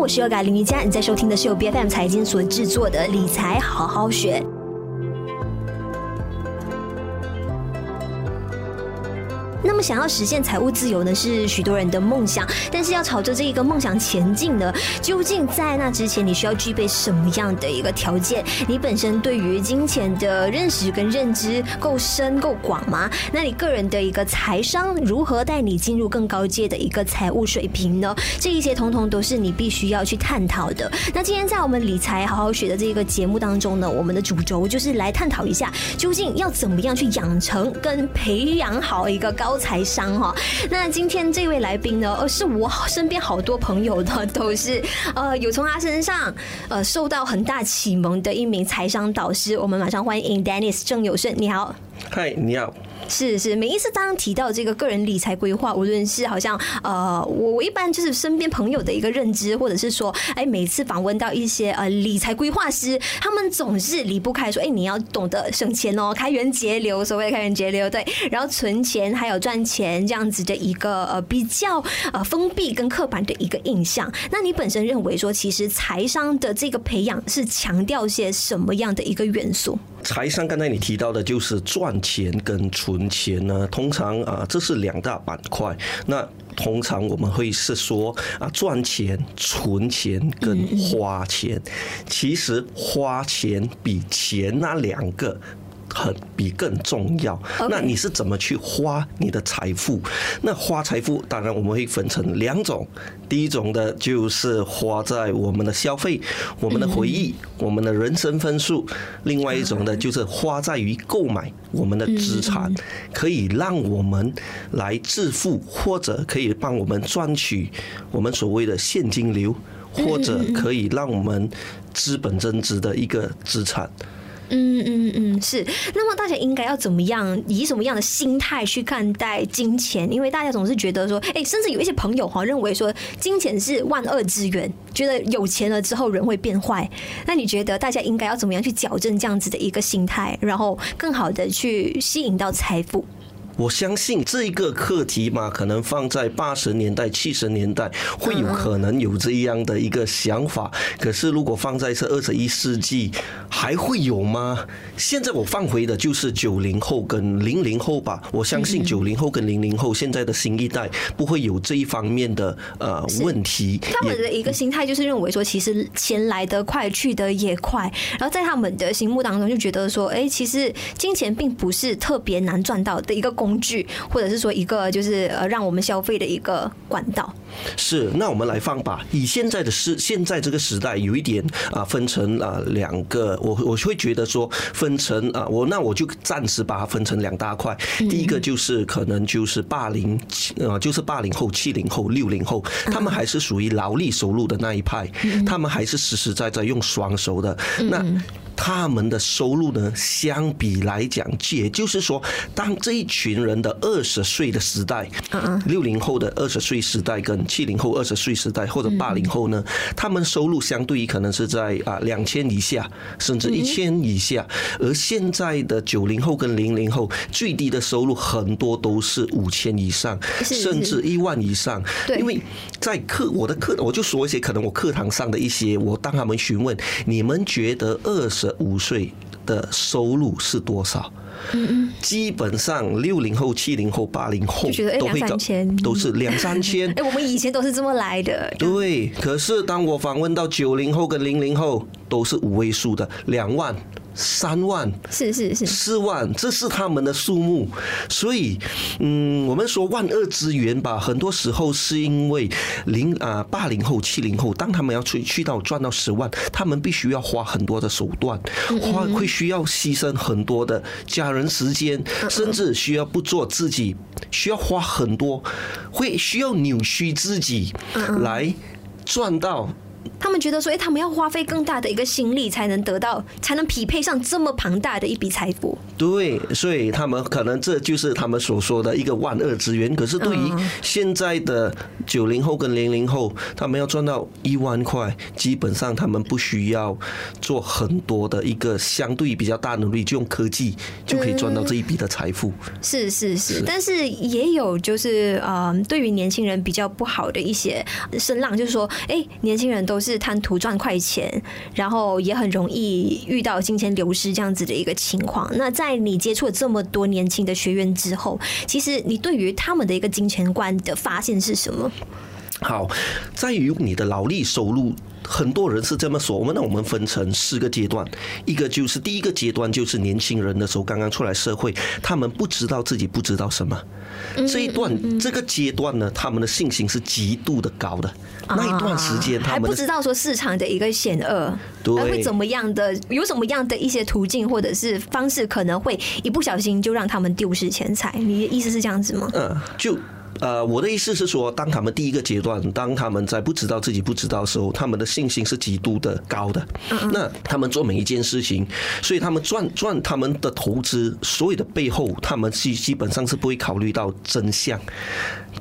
我是 Yoga 林瑜伽，你在收听的是由 BFM 财经所制作的理财好好学。想要实现财务自由呢，是许多人的梦想。但是，要朝着这一个梦想前进呢，究竟在那之前，你需要具备什么样的一个条件？你本身对于金钱的认识跟认知够深够广吗？那你个人的一个财商如何带你进入更高阶的一个财务水平呢？这一些通通都是你必须要去探讨的。那今天在我们理财好好学的这个节目当中呢，我们的主轴就是来探讨一下，究竟要怎么样去养成跟培养好一个高。高财商哈，那今天这位来宾呢，呃，是我身边好多朋友的，都是呃有从他身上呃受到很大启蒙的一名财商导师。我们马上欢迎 Dennis 郑有顺，你好。嗨，你好。是是，每一次当提到这个个人理财规划，无论是好像呃，我我一般就是身边朋友的一个认知，或者是说，哎，每次访问到一些呃理财规划师，他们总是离不开说，哎，你要懂得省钱哦，开源节流，所谓的开源节流，对，然后存钱，还有赚钱这样子的一个呃比较呃封闭跟刻板的一个印象。那你本身认为说，其实财商的这个培养是强调些什么样的一个元素？财商刚才你提到的就是赚钱跟存钱呢，通常啊这是两大板块。那通常我们会是说啊赚钱、存钱跟花钱，其实花钱比钱那两个。很比更重要。那你是怎么去花你的财富？那花财富，当然我们会分成两种。第一种的就是花在我们的消费、我们的回忆、我们的人生分数；另外一种呢就是花在于购买我们的资产，可以让我们来致富，或者可以帮我们赚取我们所谓的现金流，或者可以让我们资本增值的一个资产。嗯嗯嗯嗯，是。那么大家应该要怎么样，以什么样的心态去看待金钱？因为大家总是觉得说，哎，甚至有一些朋友哈认为说，金钱是万恶之源，觉得有钱了之后人会变坏。那你觉得大家应该要怎么样去矫正这样子的一个心态，然后更好的去吸引到财富？我相信这一个课题嘛，可能放在八十年代、七十年代会有可能有这样的一个想法。可是如果放在这二十一世纪，还会有吗？现在我放回的就是九零后跟零零后吧。我相信九零后跟零零后现在的新一代不会有这一方面的呃问题。他们的一个心态就是认为说，其实钱来得快，去得也快。然后在他们的心目当中就觉得说，哎，其实金钱并不是特别难赚到的一个工工具，或者是说一个就是呃，让我们消费的一个管道。是，那我们来放吧。以现在的时，现在这个时代有一点啊，分成啊两个，我我会觉得说分成啊，我那我就暂时把它分成两大块。第一个就是可能就是八零呃，就是八零后、七零后、六零后，他们还是属于劳力收入的那一派，他们还是实实在在用双手的那。他们的收入呢，相比来讲，也就是说，当这一群人的二十岁的时代，六零后的二十岁时代跟七零后二十岁时代或者八零后呢，他们收入相对于可能是在啊两千以下，甚至一千以下，而现在的九零后跟零零后最低的收入很多都是五千以上，甚至一万以上。因为在课我的课，我就说一些可能我课堂上的一些，我当他们询问，你们觉得二十五岁的收入是多少？嗯嗯，基本上六零后、七零后、八零后都会搞，都是 两三千。哎，我们以前都是这么来的。对，可是当我访问到九零后跟零零后，都是五位数的两万。三万是是是。四万，这是他们的数目，所以嗯，我们说万恶之源吧，很多时候是因为零啊八零后七零后，当他们要去去到赚到十万，他们必须要花很多的手段，花会需要牺牲很多的家人时间，甚至需要不做自己，需要花很多，会需要扭曲自己来赚到。他们觉得说，哎，他们要花费更大的一个心力，才能得到，才能匹配上这么庞大的一笔财富。对，所以他们可能这就是他们所说的一个万恶之源。可是对于现在的九零后跟零零后，他们要赚到一万块，基本上他们不需要做很多的一个相对比较大努力，就用科技就可以赚到这一笔的财富。是是是，但是也有就是呃，对于年轻人比较不好的一些声浪，就是说，哎，年轻人。都是贪图赚快钱，然后也很容易遇到金钱流失这样子的一个情况。那在你接触了这么多年轻的学员之后，其实你对于他们的一个金钱观的发现是什么？好，在于你的劳力收入。很多人是这么说，我们那我们分成四个阶段，一个就是第一个阶段就是年轻人的时候，刚刚出来社会，他们不知道自己不知道什么，这一段这个阶段呢，他们的信心是极度的高的，那一段时间他们还不知道说市场的一个险恶，对，会怎么样的，有什么样的一些途径或者是方式，可能会一不小心就让他们丢失钱财。你的意思是这样子吗？嗯，就。呃，我的意思是说，当他们第一个阶段，当他们在不知道自己不知道的时候，他们的信心是极度的高的。那他们做每一件事情，所以他们赚赚他们的投资，所有的背后，他们基基本上是不会考虑到真相。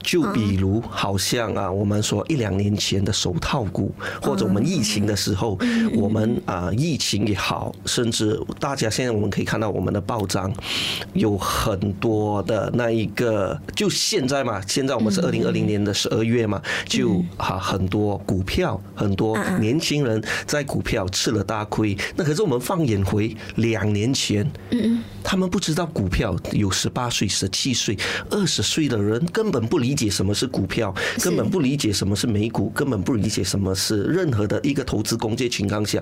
就比如，好像啊，我们说一两年前的手套股，或者我们疫情的时候，我们啊，疫情也好，甚至大家现在我们可以看到我们的报章有很多的那一个，就现在嘛。现在我们是二零二零年的十二月嘛，就哈很多股票，很多年轻人在股票吃了大亏。那可是我们放眼回两年前，他们不知道股票有十八岁、十七岁、二十岁的人根本不理解什么是股票，根本不理解什么是美股，根本不理解什么是任何的一个投资工具情况下，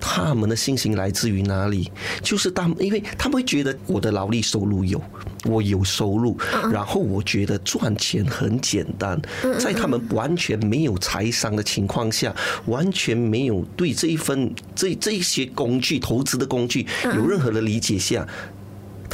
他们的信心来自于哪里？就是他们，因为他们会觉得我的劳力收入有，我有收入，然后我觉得赚钱。很简单，在他们完全没有财商的情况下，完全没有对这一份这这一些工具投资的工具有任何的理解下。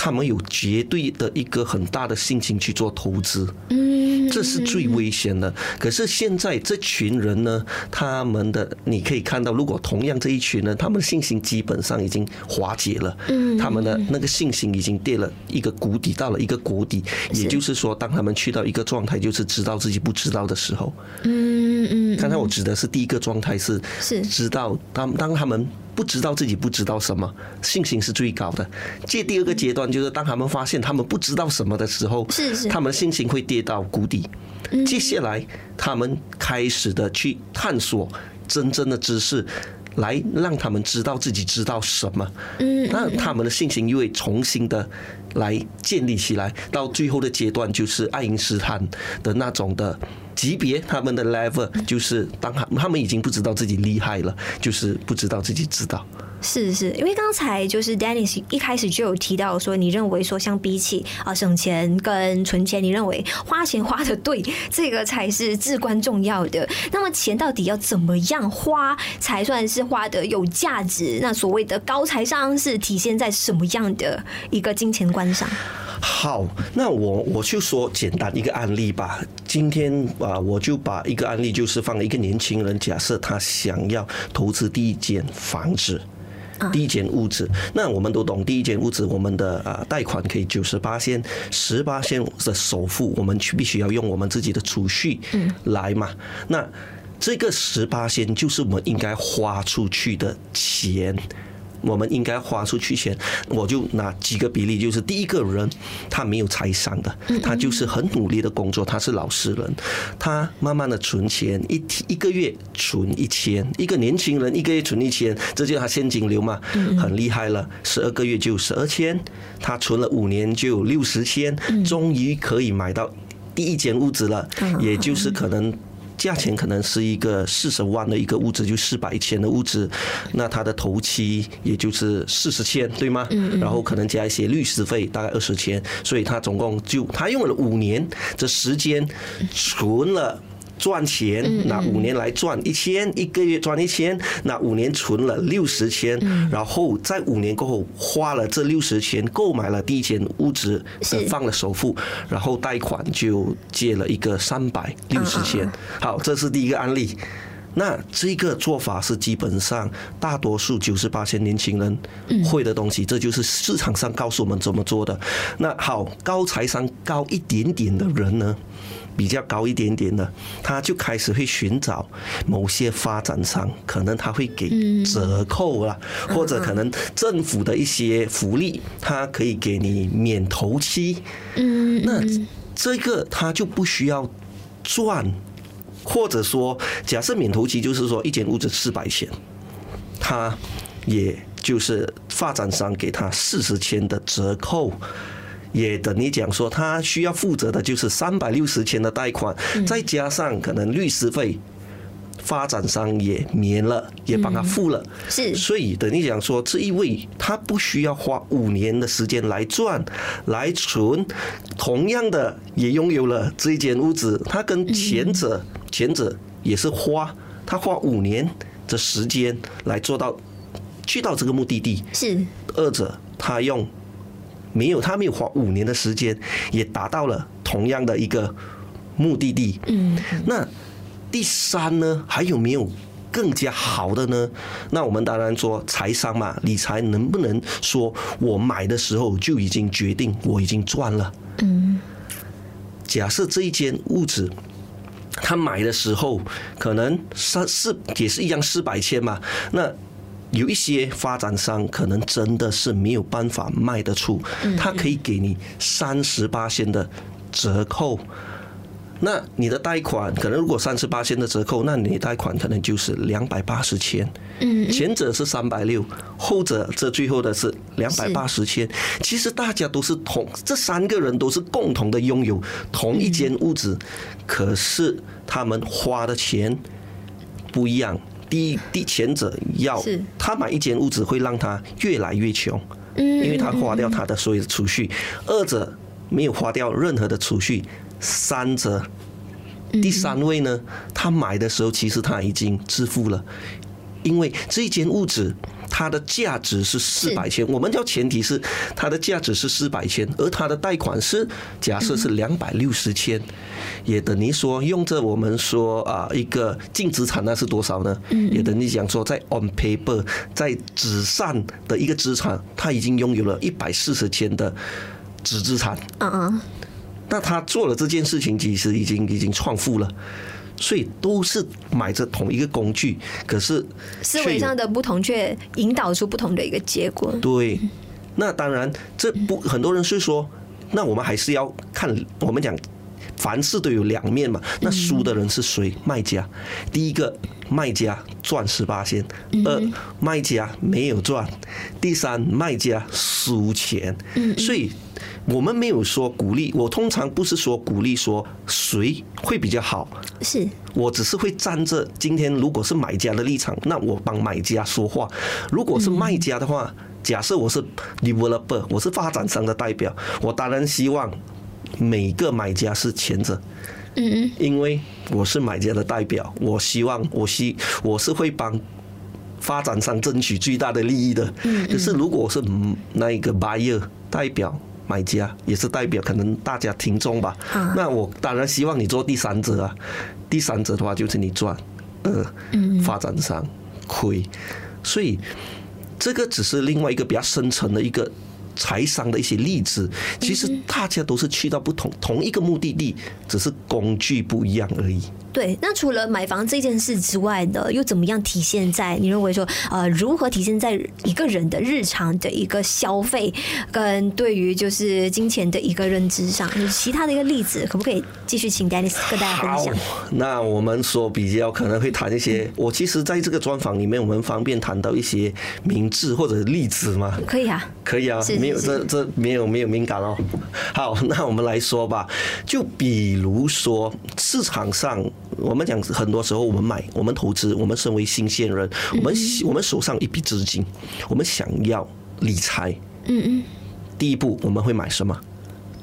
他们有绝对的一个很大的信心去做投资，嗯，这是最危险的。可是现在这群人呢，他们的你可以看到，如果同样这一群人，他们的信心基本上已经瓦解了，嗯，他们的那个信心已经跌了一个谷底，到了一个谷底。也就是说，当他们去到一个状态，就是知道自己不知道的时候，嗯嗯。刚才我指的是第一个状态是是知道，当当他们。不知道自己不知道什么，信心是最高的。这第二个阶段就是当他们发现他们不知道什么的时候，是是，他们的信心会跌到谷底。接下来，他们开始的去探索真正的知识，来让他们知道自己知道什么。嗯，那他们的信心又会重新的来建立起来。到最后的阶段，就是爱因斯坦的那种的。级别，他们的 level 就是当他他们已经不知道自己厉害了，就是不知道自己知道。是是，因为刚才就是 Dennis 一开始就有提到说，你认为说相比起啊省钱跟存钱，你认为花钱花得对，这个才是至关重要的。那么钱到底要怎么样花才算是花得有价值？那所谓的高财商是体现在什么样的一个金钱观上？好，那我我就说简单一个案例吧。今天啊，我就把一个案例，就是放一个年轻人，假设他想要投资第一间房子，第一间屋子。那我们都懂，第一间屋子，我们的啊贷款可以九十八仙，十八仙的首付，我们去必须要用我们自己的储蓄来嘛。那这个十八仙就是我们应该花出去的钱。我们应该花出去钱，我就拿几个比例，就是第一个人，他没有财商的，他就是很努力的工作，他是老实人，他慢慢的存钱，一一个月存一千，一个年轻人一个月存一千，这就是他现金流嘛，很厉害了，十二个月就十二千，他存了五年就六十千，终于可以买到第一间屋子了，也就是可能。价钱可能是一个四十万的一个屋子，就四百千的屋子，那他的头期也就是四十千，对吗？然后可能加一些律师费，大概二十千，所以他总共就他用了五年的时间存了。赚钱，那五年来赚一千，一个月赚一千，那五年存了六十千，然后在五年过后花了这六十千购买了第一间屋子，放了首付，然后贷款就借了一个三百六十千。好，这是第一个案例。那这个做法是基本上大多数九十八千年轻人会的东西，这就是市场上告诉我们怎么做的。那好，高财商高一点点的人呢？比较高一点点的，他就开始会寻找某些发展商，可能他会给折扣啦，或者可能政府的一些福利，他可以给你免头期。嗯，那这个他就不需要赚或者说，假设免头期就是说一间屋子四百千，他也就是发展商给他四十千的折扣，也等于讲说他需要负责的就是三百六十千的贷款，再加上可能律师费。发展商也免了，也帮他付了，是，所以等于讲说，这一位他不需要花五年的时间来赚来存，同样的也拥有了这一间屋子，他跟前者前者也是花他花五年的时间来做到去到这个目的地，是，二者他用没有他没有花五年的时间也达到了同样的一个目的地，嗯，那。第三呢，还有没有更加好的呢？那我们当然说财商嘛，理财能不能说我买的时候就已经决定我已经赚了？嗯，假设这一间屋子，他买的时候可能三四也是一样四百千嘛。那有一些发展商可能真的是没有办法卖得出，他可以给你三十八千的折扣。那你的贷款可能如果三十八千的折扣，那你贷款可能就是两百八十千。嗯，前者是三百六，后者这最后的是两百八十千。其实大家都是同这三个人都是共同的拥有同一间屋子，可是他们花的钱不一样。第一，第前者要他买一间屋子会让他越来越穷，因为他花掉他的所有的储蓄；二者没有花掉任何的储蓄。三者，第三位呢？他买的时候其实他已经致富了，因为这一间屋子它的价值是四百千，我们叫前提是它的价值是四百千，而它的贷款是假设是两百六十千，也等于说用着我们说啊一个净资产那是多少呢？也等于讲说在 on paper 在纸上的一个资产，他已经拥有了一百四十千的纸资产。嗯嗯。那他做了这件事情，其实已经已经创富了，所以都是买着同一个工具，可是思维上的不同，却引导出不同的一个结果。对，那当然，这不很多人是说，那我们还是要看，我们讲凡事都有两面嘛。那输的人是谁？卖家。第一个，卖家赚十八仙；二，卖家没有赚；第三，卖家输钱。所以。我们没有说鼓励，我通常不是说鼓励说谁会比较好，是我只是会站着。今天如果是买家的立场，那我帮买家说话；如果是卖家的话，假设我是 developer，我是发展商的代表，我当然希望每个买家是前者，嗯。嗯，因为我是买家的代表，我希望我希我是会帮发展商争取最大的利益的。可是如果是那一个 buyer 代表。买家也是代表可能大家听众吧，那我当然希望你做第三者啊，第三者的话就是你赚，呃，发展商亏，所以这个只是另外一个比较深层的一个财商的一些例子。其实大家都是去到不同同一个目的地，只是工具不一样而已。对，那除了买房这件事之外呢，又怎么样体现在你认为说，呃，如何体现在一个人的日常的一个消费跟对于就是金钱的一个认知上？有其他的一个例子，可不可以继续请 Dennis 跟大家分享？那我们说比较可能会谈一些，我其实在这个专访里面，我们方便谈到一些名字或者例子吗？可以啊，可以啊，没有这这没有没有敏感哦。好，那我们来说吧，就比如说市场上。我们讲很多时候，我们买，我们投资，我们身为新鲜人，我们我们手上一笔资金，我们想要理财。嗯嗯。第一步我们会买什么？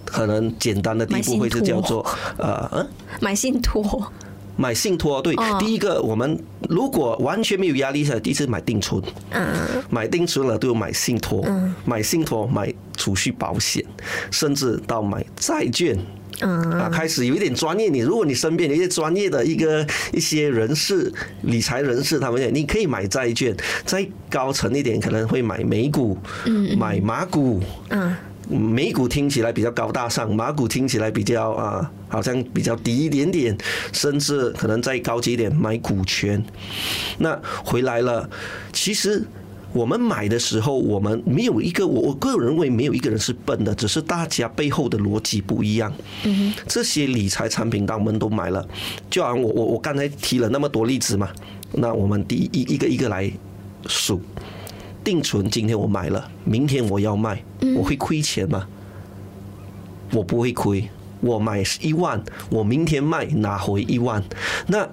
可能简单的第一步会是叫做呃嗯，买信托。买信托对，第一个我们如果完全没有压力的，第一次买定存。嗯。买定存了都有买信托。嗯。买信托，买储蓄保险，甚至到买债券。啊，开始有一点专业。你如果你身边有一些专业的一个一些人士、理财人士，他们讲你可以买债券，再高层一点可能会买美股，买马股。嗯，美股听起来比较高大上，马股听起来比较啊，好像比较低一点点，甚至可能再高级一点买股权。那回来了，其实我们买的时候，我们没有一个，我我个人认为没有一个人是笨的，只是大家背后的逻辑不一样。这些理财产品，当我们都买了，就好像我我我刚才提了那么多例子嘛，那我们第一一个一个来数，定存今天我买了，明天我要卖，我会亏钱吗？我不会亏，我买一万，我明天卖拿回一万，那。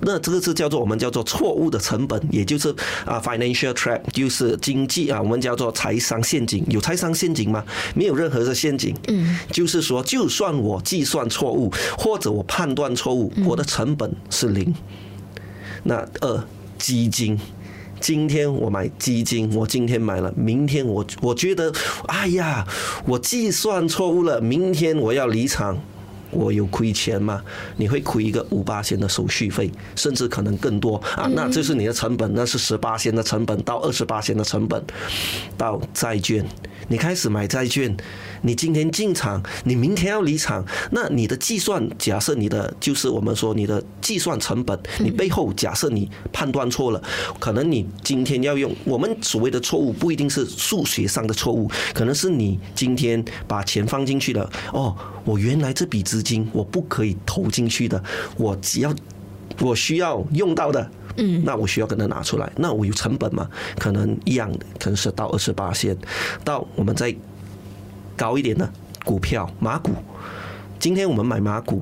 那这个是叫做我们叫做错误的成本，也就是啊，financial trap，就是经济啊，我们叫做财商陷阱。有财商陷阱吗？没有任何的陷阱。嗯，就是说，就算我计算错误，或者我判断错误，我的成本是零。那二基金，今天我买基金，我今天买了，明天我我觉得，哎呀，我计算错误了，明天我要离场。我有亏钱吗？你会亏一个五八线的手续费，甚至可能更多啊！那这是你的成本，那是十八线的成本到二十八线的成本。到债券，你开始买债券，你今天进场，你明天要离场，那你的计算，假设你的就是我们说你的计算成本，你背后假设你判断错了，可能你今天要用我们所谓的错误，不一定是数学上的错误，可能是你今天把钱放进去了，哦，我原来这笔资金我不可以投进去的，我只要 我需要用到的，嗯，那我需要跟他拿出来，那我有成本吗？可能一样的，可能是到二十八线，到我们在高一点的股票马股，今天我们买马股，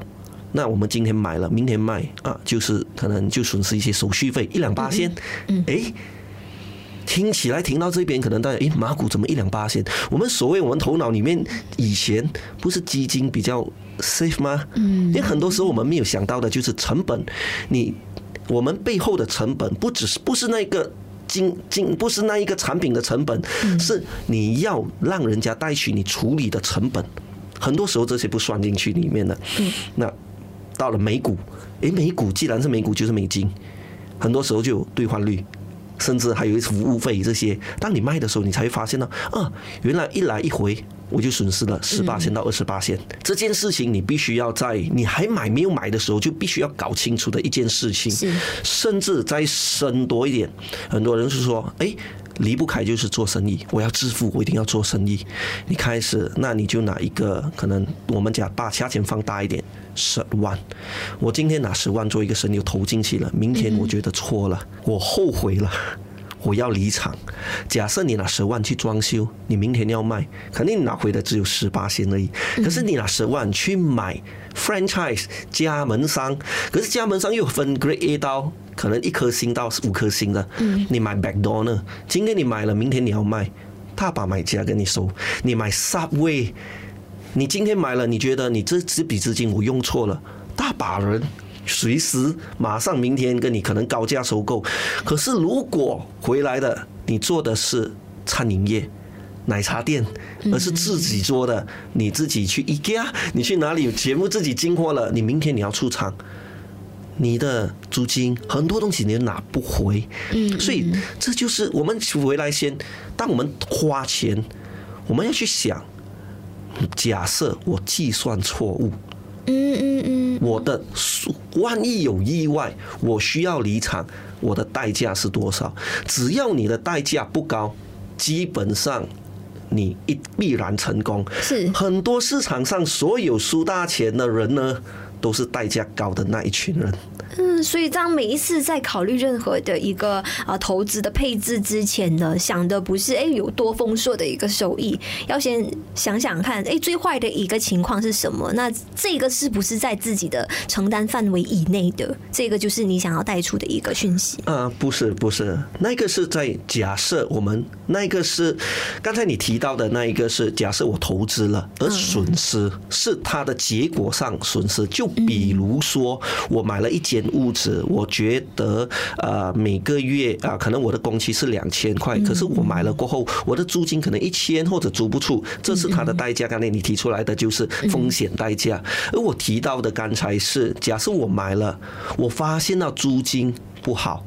那我们今天买了，明天卖啊，就是可能就损失一些手续费一两八仙，嗯，哎。听起来听到这边，可能大家诶，马股怎么一两八仙？我们所谓我们头脑里面以前不是基金比较 safe 吗？嗯，因为很多时候我们没有想到的就是成本，你我们背后的成本不只是不是那个金金，不是那一个产品的成本，是你要让人家带去你处理的成本，很多时候这些不算进去里面的。嗯，那到了美股，诶，美股既然是美股就是美金，很多时候就有兑换率。甚至还有一些服务费这些，当你卖的时候，你才会发现呢，啊，原来一来一回我就损失了十八线到二十八线。这件事情你必须要在你还买没有买的时候就必须要搞清楚的一件事情。甚至再深多一点，很多人是说，哎。离不开就是做生意，我要致富，我一定要做生意。你开始，那你就拿一个可能我们讲把价钱放大一点，十万。我今天拿十万做一个生意，我投进去了。明天我觉得错了，我后悔了，我要离场。假设你拿十万去装修，你明天要卖，肯定拿回的只有十八仙而已。可是你拿十万去买 franchise 加盟商，可是加盟商又分 grade A 到。可能一颗星到五颗星的，你买 McDonald 呢？今天你买了，明天你要卖，大把买家跟你收。你买 Subway，你今天买了，你觉得你这这笔资金我用错了，大把人随时马上明天跟你可能高价收购。可是如果回来的你做的是餐饮业、奶茶店，而是自己做的，你自己去 IKEA，你去哪里有节目自己进货了，你明天你要出场。你的租金很多东西你都拿不回，嗯，所以这就是我们回来先，当我们花钱，我们要去想，假设我计算错误，嗯嗯嗯，我的万一有意外，我需要离场，我的代价是多少？只要你的代价不高，基本上你一必然成功。是很多市场上所有输大钱的人呢，都是代价高的那一群人。嗯，所以当每一次在考虑任何的一个啊投资的配置之前呢，想的不是哎有多丰硕的一个收益，要先想想看，哎最坏的一个情况是什么？那这个是不是在自己的承担范围以内的？这个就是你想要带出的一个讯息。啊，不是不是，那个是在假设我们那个是刚才你提到的那一个是假设我投资了而损失是它的结果上损失，就比如说我买了一间。物质，我觉得呃每个月啊，可能我的工期是两千块，可是我买了过后，我的租金可能一千或者租不出，这是它的代价。刚才你提出来的就是风险代价，而我提到的刚才是，假设我买了，我发现到租金不好，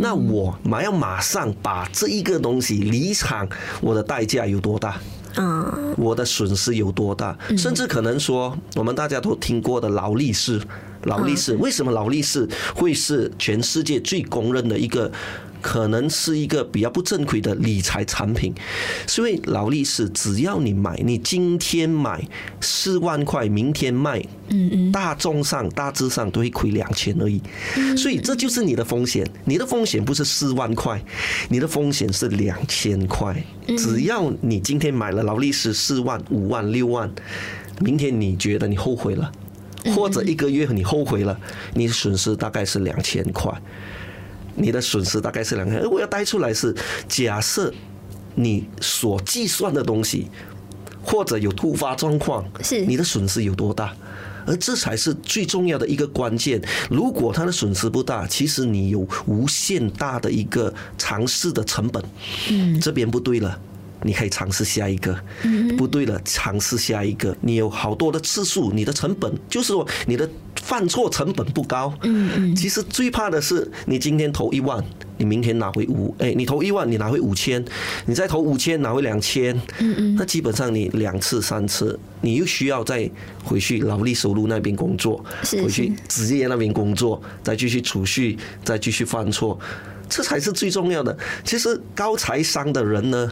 那我马要马上把这一个东西离场，我的代价有多大？嗯，我的损失有多大？甚至可能说，我们大家都听过的劳力士。劳力士为什么劳力士会是全世界最公认的一个可能是一个比较不正规的理财产品。所以劳力士，只要你买，你今天买四万块，明天卖，嗯嗯，大众上大致上都会亏两千而已。所以这就是你的风险，你的风险不是四万块，你的风险是两千块。只要你今天买了劳力士四万、五万、六万，明天你觉得你后悔了。或者一个月你后悔了，你的损失大概是两千块，你的损失大概是两千。而我要带出来是，假设你所计算的东西，或者有突发状况，是你的损失有多大？而这才是最重要的一个关键。如果它的损失不大，其实你有无限大的一个尝试的成本。嗯，这边不对了。你可以尝试下一个，不对了，尝试下一个。你有好多的次数，你的成本就是说你的犯错成本不高。嗯嗯。其实最怕的是你今天投一万，你明天拿回五，哎，你投一万，你拿回五千，你再投五千拿回两千。嗯嗯。那基本上你两次三次，你又需要再回去劳力收入那边工作，回去职业那边工作，再继续储蓄，再继续犯错，这才是最重要的。其实高财商的人呢，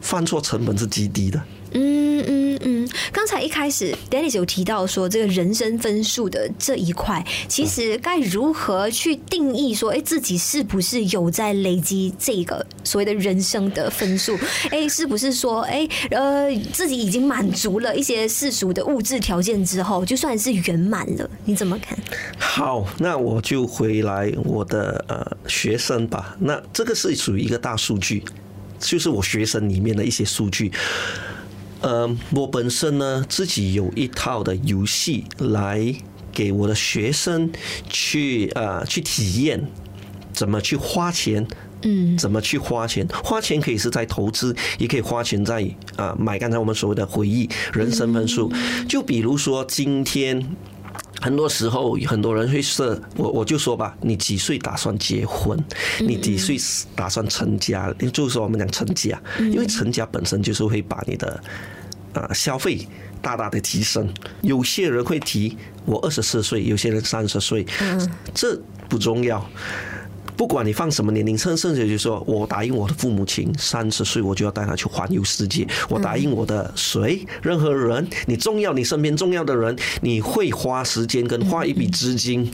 犯错成本是极低的。嗯嗯嗯，刚才一开始 Dennis 有提到说，这个人生分数的这一块，其实该如何去定义说，哎，自己是不是有在累积这个所谓的人生的分数？哎，是不是说，哎，呃，自己已经满足了一些世俗的物质条件之后，就算是圆满了？你怎么看？好，那我就回来我的呃学生吧。那这个是属于一个大数据。就是我学生里面的一些数据，呃，我本身呢自己有一套的游戏来给我的学生去呃去体验怎么去花钱，嗯，怎么去花钱，花钱可以是在投资，也可以花钱在啊买刚才我们所谓的回忆人生分数，就比如说今天。很多时候，很多人会设我，我就说吧，你几岁打算结婚？你几岁打算成家？就是说我们讲成家，因为成家本身就是会把你的啊消费大大的提升。有些人会提我二十四岁，有些人三十岁，这不重要。不管你放什么年龄，甚甚至就是说我答应我的父母亲，三十岁我就要带他去环游世界。我答应我的谁，任何人，你重要，你身边重要的人，你会花时间跟花一笔资金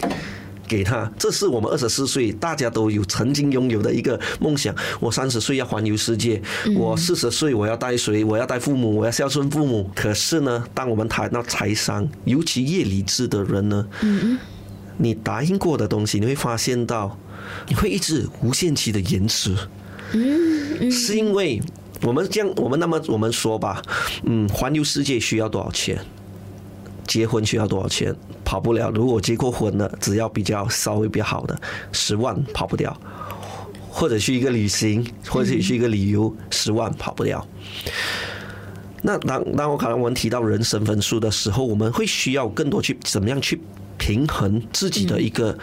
给他。这是我们二十四岁大家都有曾经拥有的一个梦想。我三十岁要环游世界，我四十岁我要带谁？我要带父母，我要孝顺父母。可是呢，当我们谈到财商，尤其越理智的人呢，你答应过的东西，你会发现到。你会一直无限期的延迟，是因为我们这样，我们那么我们说吧，嗯，环游世界需要多少钱？结婚需要多少钱？跑不了。如果结过婚了，只要比较稍微比较好的，十万跑不掉。或者去一个旅行，或者去一个旅游，十万跑不掉。那当当我可能我们提到人生分数的时候，我们会需要更多去怎么样去平衡自己的一个。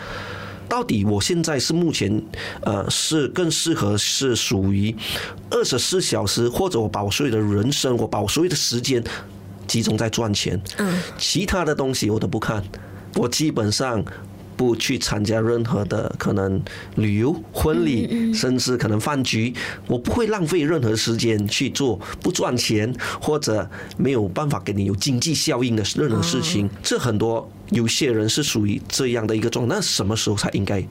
到底我现在是目前，呃，是更适合是属于二十四小时，或者我把我所有的人生，我把我所有的时间集中在赚钱，嗯，其他的东西我都不看，我基本上不去参加任何的可能旅游、婚礼，甚至可能饭局，我不会浪费任何时间去做不赚钱或者没有办法给你有经济效应的任何事情，这很多。有些人是属于这样的一个状态，那什么时候才应该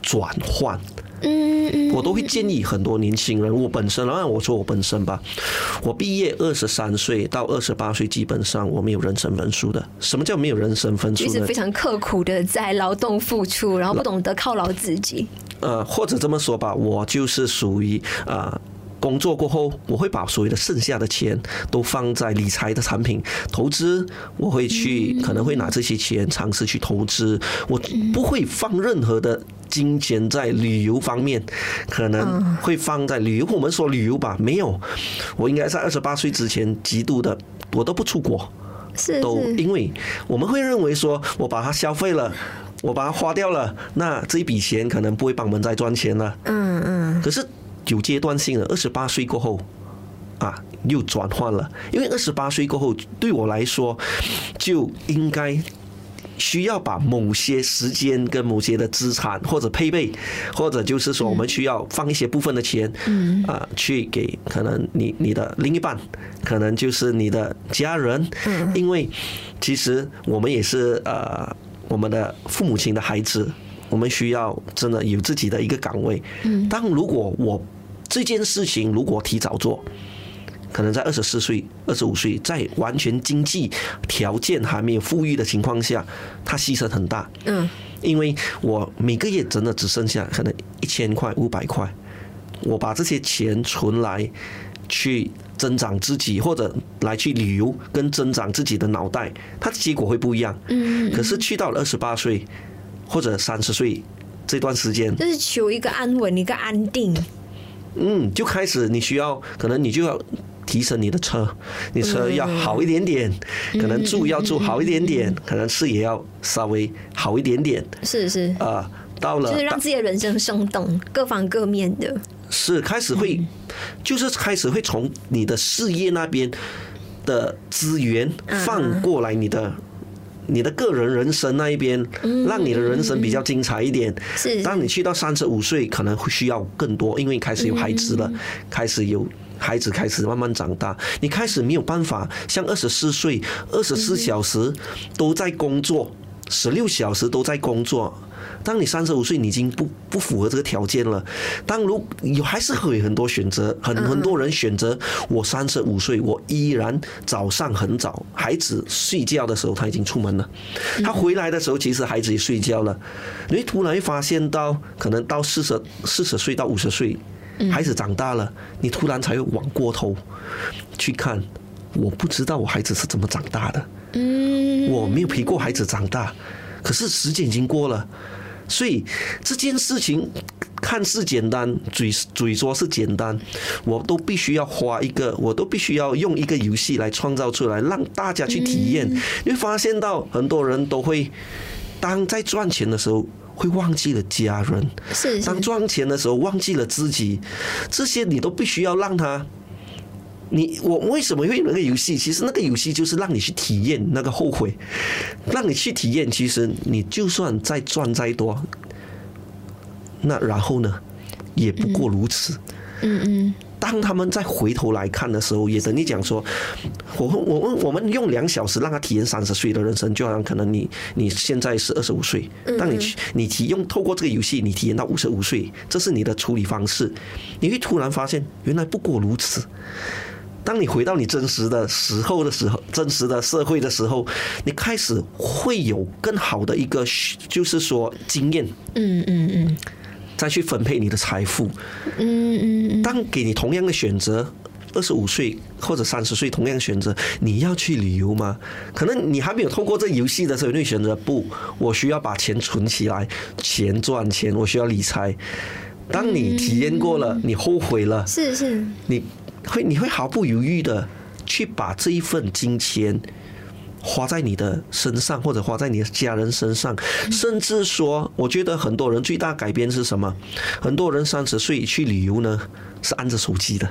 转换？嗯，我都会建议很多年轻人。我本身，然后我说我本身吧，我毕业二十三岁到二十八岁，基本上我没有人生分数的。什么叫没有人生分数？就是非常刻苦的在劳动付出，然后不懂得犒劳自己。呃，或者这么说吧，我就是属于啊。工作过后，我会把所有的剩下的钱都放在理财的产品投资。我会去，可能会拿这些钱尝试去投资。我不会放任何的金钱在旅游方面，可能会放在旅游。我们说旅游吧，没有。我应该在二十八岁之前极度的，我都不出国。是，都因为我们会认为说，我把它消费了，我把它花掉了，那这一笔钱可能不会帮我们再赚钱了。嗯嗯。可是。有阶段性的，二十八岁过后，啊，又转换了。因为二十八岁过后，对我来说，就应该需要把某些时间跟某些的资产或者配备，或者就是说我们需要放一些部分的钱，嗯。啊，去给可能你你的另一半，可能就是你的家人，嗯，因为其实我们也是呃我们的父母亲的孩子，我们需要真的有自己的一个岗位，嗯，但如果我这件事情如果提早做。可能在二十四岁、二十五岁，在完全经济条件还没有富裕的情况下，他牺牲很大。嗯，因为我每个月真的只剩下可能一千块、五百块，我把这些钱存来去增长自己，或者来去旅游，跟增长自己的脑袋，它的结果会不一样。嗯，可是去到了二十八岁或者三十岁这段时间，就是求一个安稳、一个安定。嗯，就开始你需要，可能你就要。提升你的车，你车要好一点点，可能住要住好一点点，可能吃也要稍微好一点点。是是啊，到了就是让自己的人生生动，各方各面的。是开始会，就是开始会从你的事业那边的资源放过来你的你的个人人生那一边，让你的人生比较精彩一点。是，当你去到三十五岁，可能会需要更多，因为开始有孩子了，开始有。孩子开始慢慢长大，你开始没有办法像二十四岁二十四小时都在工作，十六小时都在工作。当你三十五岁，你已经不不符合这个条件了。当如有还是会有很多选择，很很多人选择我三十五岁，我依然早上很早，孩子睡觉的时候他已经出门了，他回来的时候其实孩子也睡觉了。你突然会发现到，可能到四十四十岁到五十岁。孩子长大了，你突然才会往过头去看。我不知道我孩子是怎么长大的，嗯，我没有陪过孩子长大，可是时间已经过了，所以这件事情看似简单，嘴嘴说是简单，我都必须要花一个，我都必须要用一个游戏来创造出来，让大家去体验。你会发现到很多人都会当在赚钱的时候。会忘记了家人，是当赚钱的时候忘记了自己，这些你都必须要让他。你我为什么会有那个游戏？其实那个游戏就是让你去体验那个后悔，让你去体验。其实你就算再赚再多，那然后呢，也不过如此。嗯嗯。当他们再回头来看的时候，也等你讲说，我我我我们用两小时让他体验三十岁的人生，就好像可能你你现在是二十五岁，当你去你体用透过这个游戏，你体验到五十五岁，这是你的处理方式，你会突然发现原来不过如此。当你回到你真实的时候的时候，真实的社会的时候，你开始会有更好的一个就是说经验。嗯嗯嗯。再去分配你的财富，嗯嗯，当给你同样的选择，二十五岁或者三十岁同样选择，你要去旅游吗？可能你还没有透过这游戏的时候，你会选择不，我需要把钱存起来，钱赚钱，我需要理财。当你体验过了，你后悔了，是是，你会你会毫不犹豫的去把这一份金钱。花在你的身上，或者花在你的家人身上，甚至说，我觉得很多人最大改变是什么？很多人三十岁去旅游呢，是按着手机的。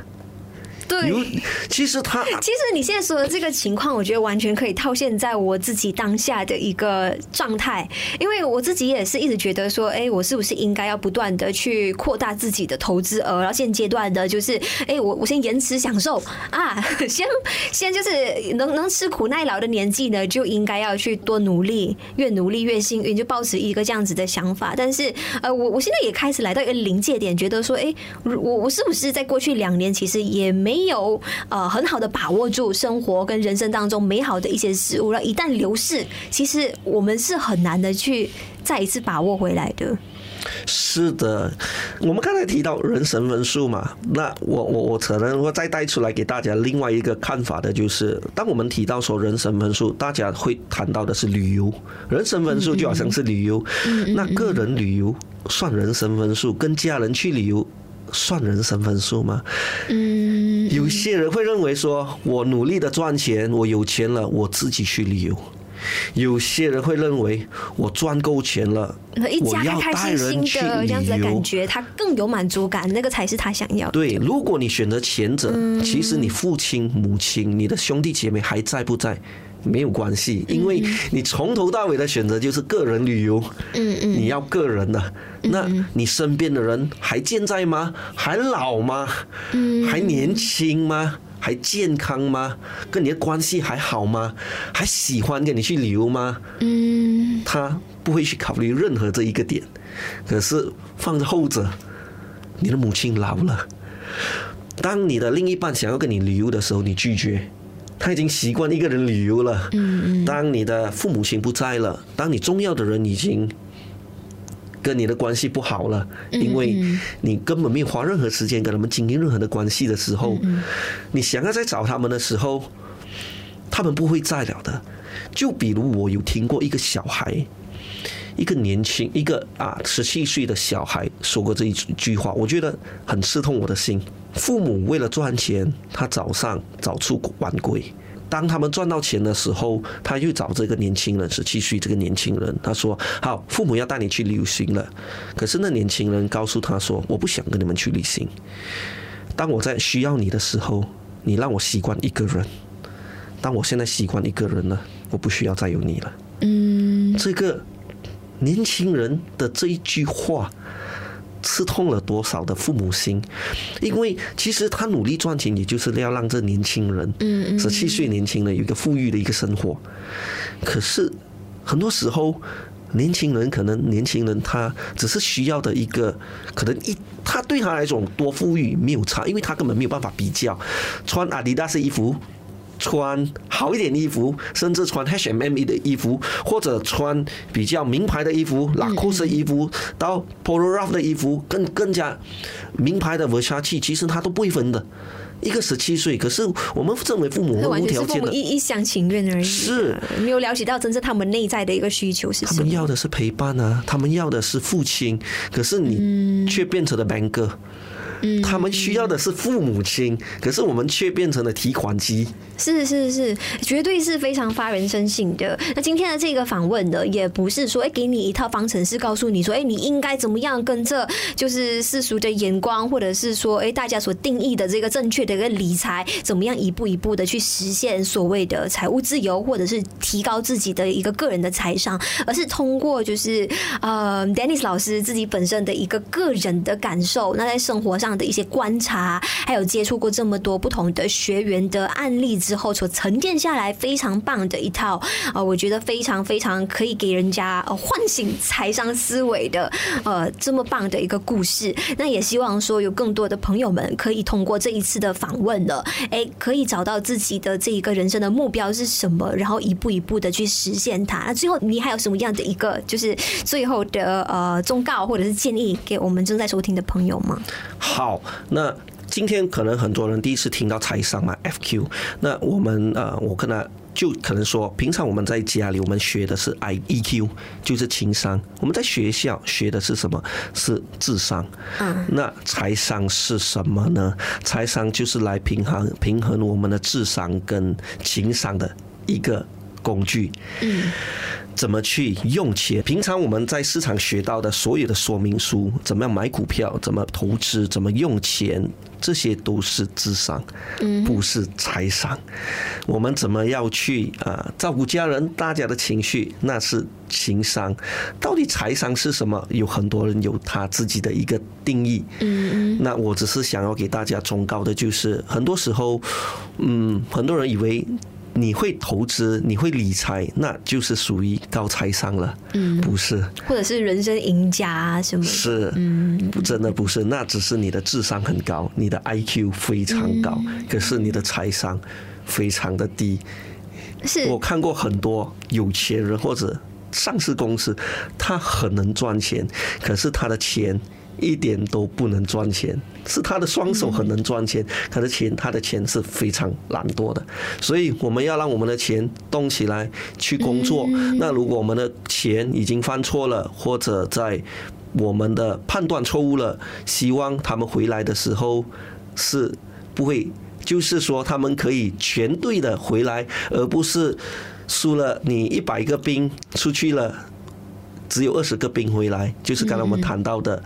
对，其实他，其实你现在说的这个情况，我觉得完全可以套现在我自己当下的一个状态，因为我自己也是一直觉得说，哎，我是不是应该要不断的去扩大自己的投资额？然后现阶段的就是，哎，我我先延迟享受啊，先 先就是能能吃苦耐劳的年纪呢，就应该要去多努力，越努力越幸运，就保持一个这样子的想法。但是，呃，我我现在也开始来到一个临界点，觉得说，哎，我我是不是在过去两年其实也没。没有呃很好的把握住生活跟人生当中美好的一些事物，然后一旦流逝，其实我们是很难的去再一次把握回来的。是的，我们刚才提到人生分数嘛，那我我我可能会再带出来给大家另外一个看法的，就是当我们提到说人生分数，大家会谈到的是旅游，人生分数就好像是旅游，那个人旅游算人生分数，跟家人去旅游。算人生分数吗？嗯，有些人会认为说，我努力的赚钱，我有钱了，我自己去旅游。有些人会认为，我赚够钱了，我要带人去这样子的感觉，他更有满足感，那个才是他想要的。对，如果你选择前者，其实你父亲、母亲、你的兄弟姐妹还在不在？没有关系，因为你从头到尾的选择就是个人旅游，嗯嗯，你要个人的，那你身边的人还健在吗？还老吗？嗯，还年轻吗？还健康吗？跟你的关系还好吗？还喜欢跟你去旅游吗？嗯，他不会去考虑任何这一个点，可是放在后者，你的母亲老了，当你的另一半想要跟你旅游的时候，你拒绝。他已经习惯一个人旅游了。嗯嗯。当你的父母亲不在了，当你重要的人已经跟你的关系不好了，因为你根本没有花任何时间跟他们经营任何的关系的时候，你想要再找他们的时候，他们不会在了的。就比如我有听过一个小孩，一个年轻一个啊十七岁的小孩说过这一句话，我觉得很刺痛我的心。父母为了赚钱，他早上早出晚归。当他们赚到钱的时候，他又找这个年轻人，十七岁这个年轻人，他说：“好，父母要带你去旅行了。”可是那年轻人告诉他说：“我不想跟你们去旅行。当我在需要你的时候，你让我习惯一个人。当我现在习惯一个人了，我不需要再有你了。”嗯，这个年轻人的这一句话。刺痛了多少的父母心？因为其实他努力赚钱，也就是要让这年轻人，嗯，十七岁年轻人有一个富裕的一个生活。可是很多时候，年轻人可能年轻人他只是需要的一个，可能一他对他来说多富裕没有差，因为他根本没有办法比较穿阿迪达斯衣服。穿好一点衣服，甚至穿 H&M 的衣服，或者穿比较名牌的衣服，拉库斯衣服，到 Polo Ralph 的衣服，更更加名牌的 Versace，其实他都不会分的。一个十七岁，可是我们认为父母无条件的，一一厢情愿而已，是没有了解到真正他们内在的一个需求是什么。他们要的是陪伴啊，他们要的是父亲，可是你却变成了 banker。他们需要的是父母亲，可是我们却变成了提款机。是是是，绝对是非常发人深省的。那今天的这个访问呢，也不是说哎，给你一套方程式，告诉你说哎，你应该怎么样跟这就是世俗的眼光，或者是说哎，大家所定义的这个正确的一个理财，怎么样一步一步的去实现所谓的财务自由，或者是提高自己的一个个人的财商，而是通过就是呃，Dennis 老师自己本身的一个个人的感受，那在生活上。的一些观察，还有接触过这么多不同的学员的案例之后，所沉淀下来非常棒的一套呃，我觉得非常非常可以给人家呃唤醒财商思维的呃这么棒的一个故事。那也希望说有更多的朋友们可以通过这一次的访问了，哎，可以找到自己的这一个人生的目标是什么，然后一步一步的去实现它。那最后你还有什么样的一个就是最后的呃忠告或者是建议给我们正在收听的朋友吗？那今天可能很多人第一次听到财商嘛，FQ。那我们呃，我跟他就可能说，平常我们在家里我们学的是 I EQ，就是情商。我们在学校学的是什么？是智商。嗯。那财商是什么呢？财商就是来平衡平衡我们的智商跟情商的一个工具。嗯。怎么去用钱？平常我们在市场学到的所有的说明书，怎么样买股票，怎么投资，怎么用钱，这些都是智商，不是财商。我们怎么要去啊照顾家人，大家的情绪，那是情商。到底财商是什么？有很多人有他自己的一个定义。嗯，那我只是想要给大家忠告的，就是很多时候，嗯，很多人以为。你会投资，你会理财，那就是属于高财商了。嗯，不是，或者是人生赢家啊什么？是，嗯，真的不是，那只是你的智商很高，你的 IQ 非常高，可是你的财商非常的低。是我看过很多有钱人或者上市公司，他很能赚钱，可是他的钱。一点都不能赚钱，是他的双手很能赚钱，他的钱，他的钱是非常懒惰的，所以我们要让我们的钱动起来去工作。那如果我们的钱已经犯错了，或者在我们的判断错误了，希望他们回来的时候是不会，就是说他们可以全对的回来，而不是输了你一百个兵出去了，只有二十个兵回来，就是刚才我们谈到的。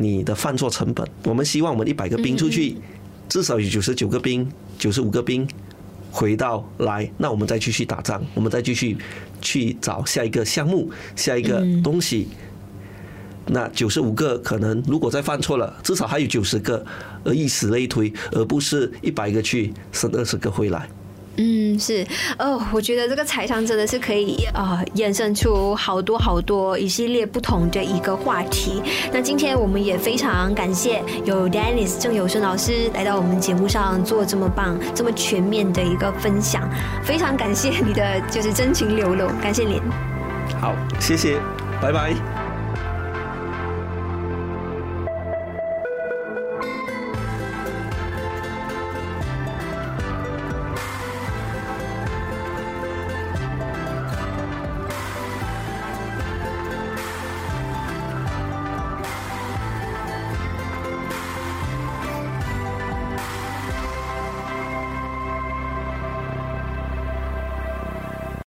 你的犯错成本，我们希望我们一百个兵出去，至少有九十九个兵、九十五个兵回到来，那我们再继续打仗，我们再继续去找下一个项目，下一个东西。那九十五个可能，如果再犯错了，至少还有九十个，而以此类推，而不是一百个去剩二十个回来。嗯，是哦，我觉得这个财商真的是可以啊，衍生出好多好多一系列不同的一个话题。那今天我们也非常感谢有 Dennis 郑有生老师来到我们节目上做这么棒、这么全面的一个分享，非常感谢你的就是真情流露，感谢您。好，谢谢，拜拜。